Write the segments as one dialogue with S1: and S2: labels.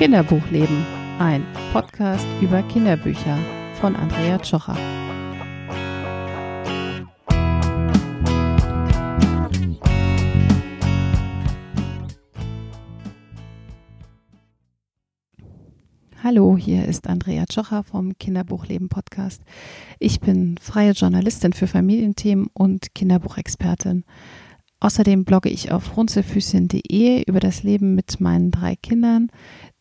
S1: Kinderbuchleben, ein Podcast über Kinderbücher von Andrea Tschocher. Hallo, hier ist Andrea Tschocher vom Kinderbuchleben Podcast. Ich bin freie Journalistin für Familienthemen und Kinderbuchexpertin. Außerdem blogge ich auf runzelfüßchen.de über das Leben mit meinen drei Kindern.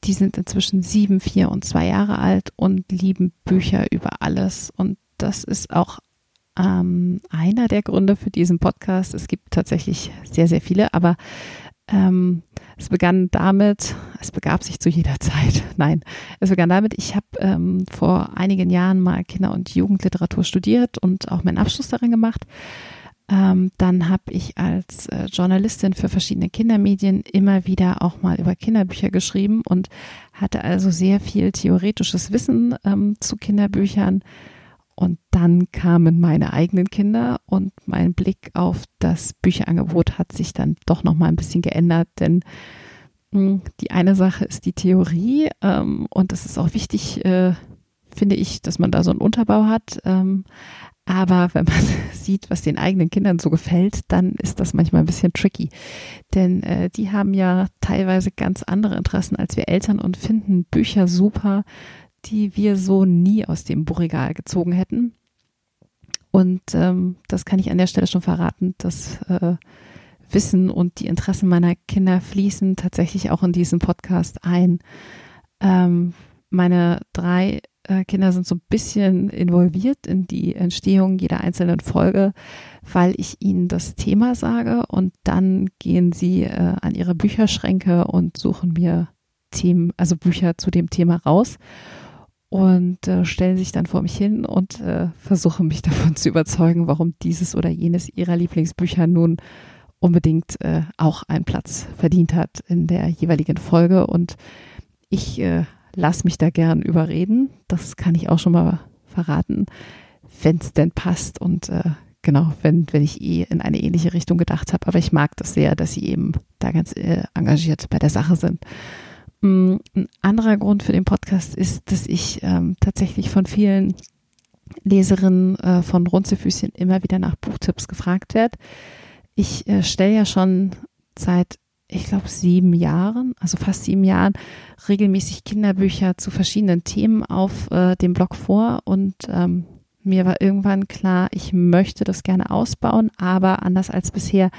S1: Die sind inzwischen sieben, vier und zwei Jahre alt und lieben Bücher über alles. Und das ist auch ähm, einer der Gründe für diesen Podcast. Es gibt tatsächlich sehr, sehr viele, aber ähm, es begann damit, es begab sich zu jeder Zeit. Nein, es begann damit, ich habe ähm, vor einigen Jahren mal Kinder- und Jugendliteratur studiert und auch meinen Abschluss darin gemacht ähm, dann habe ich als äh, Journalistin für verschiedene Kindermedien immer wieder auch mal über Kinderbücher geschrieben und hatte also sehr viel theoretisches Wissen ähm, zu Kinderbüchern. Und dann kamen meine eigenen Kinder und mein Blick auf das Bücherangebot hat sich dann doch noch mal ein bisschen geändert, denn hm, die eine Sache ist die Theorie ähm, und es ist auch wichtig, äh, finde ich, dass man da so einen Unterbau hat. Ähm, aber wenn man sieht, was den eigenen Kindern so gefällt, dann ist das manchmal ein bisschen tricky. Denn äh, die haben ja teilweise ganz andere Interessen als wir Eltern und finden Bücher super, die wir so nie aus dem Buchregal gezogen hätten. Und ähm, das kann ich an der Stelle schon verraten, das äh, Wissen und die Interessen meiner Kinder fließen tatsächlich auch in diesen Podcast ein. Ähm, meine drei Kinder sind so ein bisschen involviert in die Entstehung jeder einzelnen Folge, weil ich ihnen das Thema sage und dann gehen sie äh, an ihre Bücherschränke und suchen mir Themen, also Bücher zu dem Thema raus und äh, stellen sich dann vor mich hin und äh, versuchen mich davon zu überzeugen, warum dieses oder jenes ihrer Lieblingsbücher nun unbedingt äh, auch einen Platz verdient hat in der jeweiligen Folge. Und ich äh, lass mich da gern überreden. Das kann ich auch schon mal verraten, wenn es denn passt und äh, genau, wenn, wenn ich eh in eine ähnliche Richtung gedacht habe. Aber ich mag das sehr, dass sie eben da ganz äh, engagiert bei der Sache sind. Mm, ein anderer Grund für den Podcast ist, dass ich ähm, tatsächlich von vielen Leserinnen äh, von Runzelfüßchen immer wieder nach Buchtipps gefragt werde. Ich äh, stelle ja schon seit ich glaube, sieben Jahren, also fast sieben Jahren, regelmäßig Kinderbücher zu verschiedenen Themen auf äh, dem Blog vor und ähm, mir war irgendwann klar, ich möchte das gerne ausbauen, aber anders als bisher,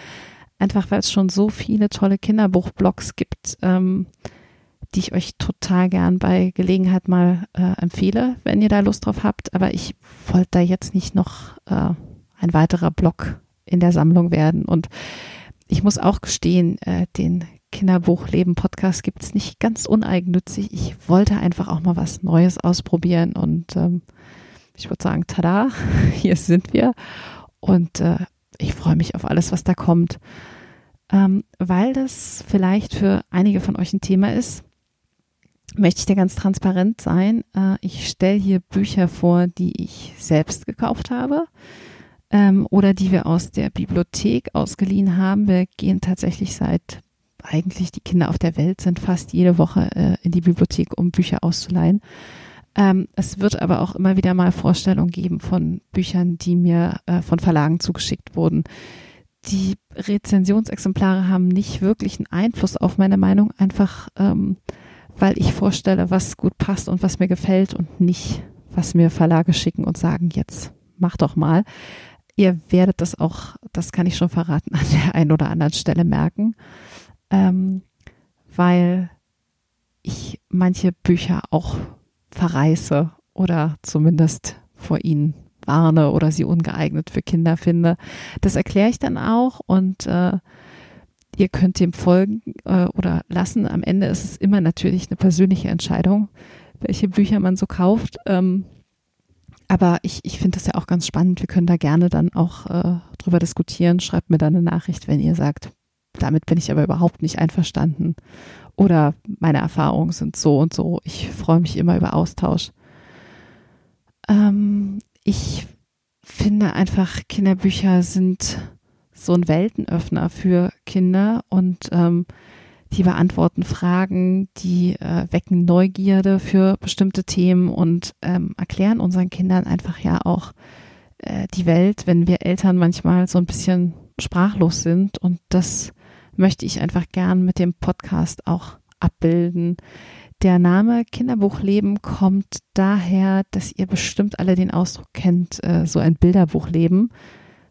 S1: einfach weil es schon so viele tolle Kinderbuchblogs gibt, ähm, die ich euch total gern bei Gelegenheit mal äh, empfehle, wenn ihr da Lust drauf habt. Aber ich wollte da jetzt nicht noch äh, ein weiterer Blog in der Sammlung werden und ich muss auch gestehen, äh, den Kinderbuchleben Podcast gibt es nicht ganz uneigennützig. Ich wollte einfach auch mal was Neues ausprobieren und ähm, ich würde sagen, tada, hier sind wir und äh, ich freue mich auf alles, was da kommt. Ähm, weil das vielleicht für einige von euch ein Thema ist, möchte ich dir ganz transparent sein. Äh, ich stelle hier Bücher vor, die ich selbst gekauft habe ähm, oder die wir aus der Bibliothek ausgeliehen haben. Wir gehen tatsächlich seit eigentlich die Kinder auf der Welt sind fast jede Woche äh, in die Bibliothek, um Bücher auszuleihen. Ähm, es wird aber auch immer wieder mal Vorstellungen geben von Büchern, die mir äh, von Verlagen zugeschickt wurden. Die Rezensionsexemplare haben nicht wirklich einen Einfluss auf meine Meinung, einfach ähm, weil ich vorstelle, was gut passt und was mir gefällt und nicht, was mir Verlage schicken und sagen, jetzt mach doch mal. Ihr werdet das auch, das kann ich schon verraten, an der einen oder anderen Stelle merken, ähm, weil ich manche Bücher auch verreiße oder zumindest vor ihnen warne oder sie ungeeignet für Kinder finde. Das erkläre ich dann auch und äh, ihr könnt dem folgen äh, oder lassen. Am Ende ist es immer natürlich eine persönliche Entscheidung, welche Bücher man so kauft. Ähm, aber ich, ich finde das ja auch ganz spannend. Wir können da gerne dann auch äh, drüber diskutieren. Schreibt mir dann eine Nachricht, wenn ihr sagt, damit bin ich aber überhaupt nicht einverstanden. Oder meine Erfahrungen sind so und so. Ich freue mich immer über Austausch. Ähm, ich finde einfach, Kinderbücher sind so ein Weltenöffner für Kinder und ähm, die beantworten Fragen, die äh, wecken Neugierde für bestimmte Themen und ähm, erklären unseren Kindern einfach ja auch äh, die Welt, wenn wir Eltern manchmal so ein bisschen sprachlos sind. Und das möchte ich einfach gern mit dem Podcast auch abbilden. Der Name Kinderbuchleben kommt daher, dass ihr bestimmt alle den Ausdruck kennt, äh, so ein Bilderbuchleben,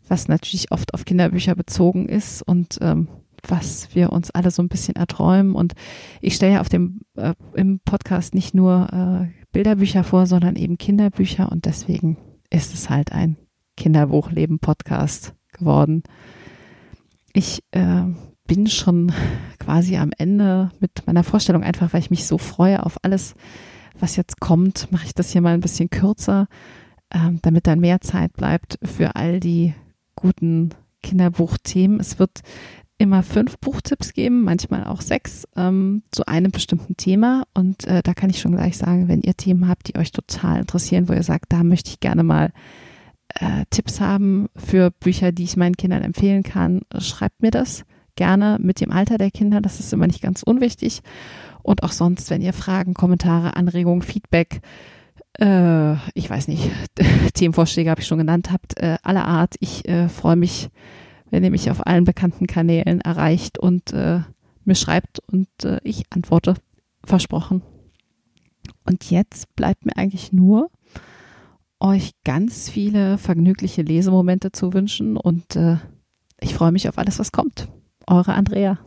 S1: was natürlich oft auf Kinderbücher bezogen ist und ähm, was wir uns alle so ein bisschen erträumen. Und ich stelle ja auf dem äh, im Podcast nicht nur äh, Bilderbücher vor, sondern eben Kinderbücher und deswegen ist es halt ein Kinderbuchleben-Podcast geworden. Ich äh, bin schon quasi am Ende mit meiner Vorstellung, einfach weil ich mich so freue auf alles, was jetzt kommt, mache ich das hier mal ein bisschen kürzer, ähm, damit dann mehr Zeit bleibt für all die guten Kinderbuchthemen. Es wird immer fünf Buchtipps geben, manchmal auch sechs ähm, zu einem bestimmten Thema. Und äh, da kann ich schon gleich sagen, wenn ihr Themen habt, die euch total interessieren, wo ihr sagt, da möchte ich gerne mal äh, Tipps haben für Bücher, die ich meinen Kindern empfehlen kann, schreibt mir das gerne mit dem Alter der Kinder. Das ist immer nicht ganz unwichtig. Und auch sonst, wenn ihr Fragen, Kommentare, Anregungen, Feedback, äh, ich weiß nicht, Themenvorschläge habe ich schon genannt habt, äh, aller Art. Ich äh, freue mich, wenn ihr mich auf allen bekannten Kanälen erreicht und äh, mir schreibt und äh, ich antworte. Versprochen. Und jetzt bleibt mir eigentlich nur, euch ganz viele vergnügliche Lesemomente zu wünschen und äh, ich freue mich auf alles, was kommt. Eure Andrea.